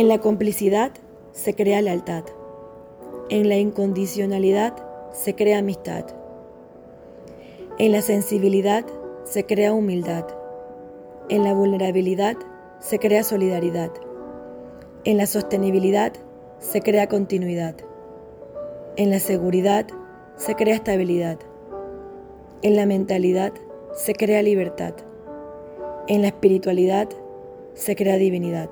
En la complicidad se crea lealtad. En la incondicionalidad se crea amistad. En la sensibilidad se crea humildad. En la vulnerabilidad se crea solidaridad. En la sostenibilidad se crea continuidad. En la seguridad se crea estabilidad. En la mentalidad se crea libertad. En la espiritualidad se crea divinidad.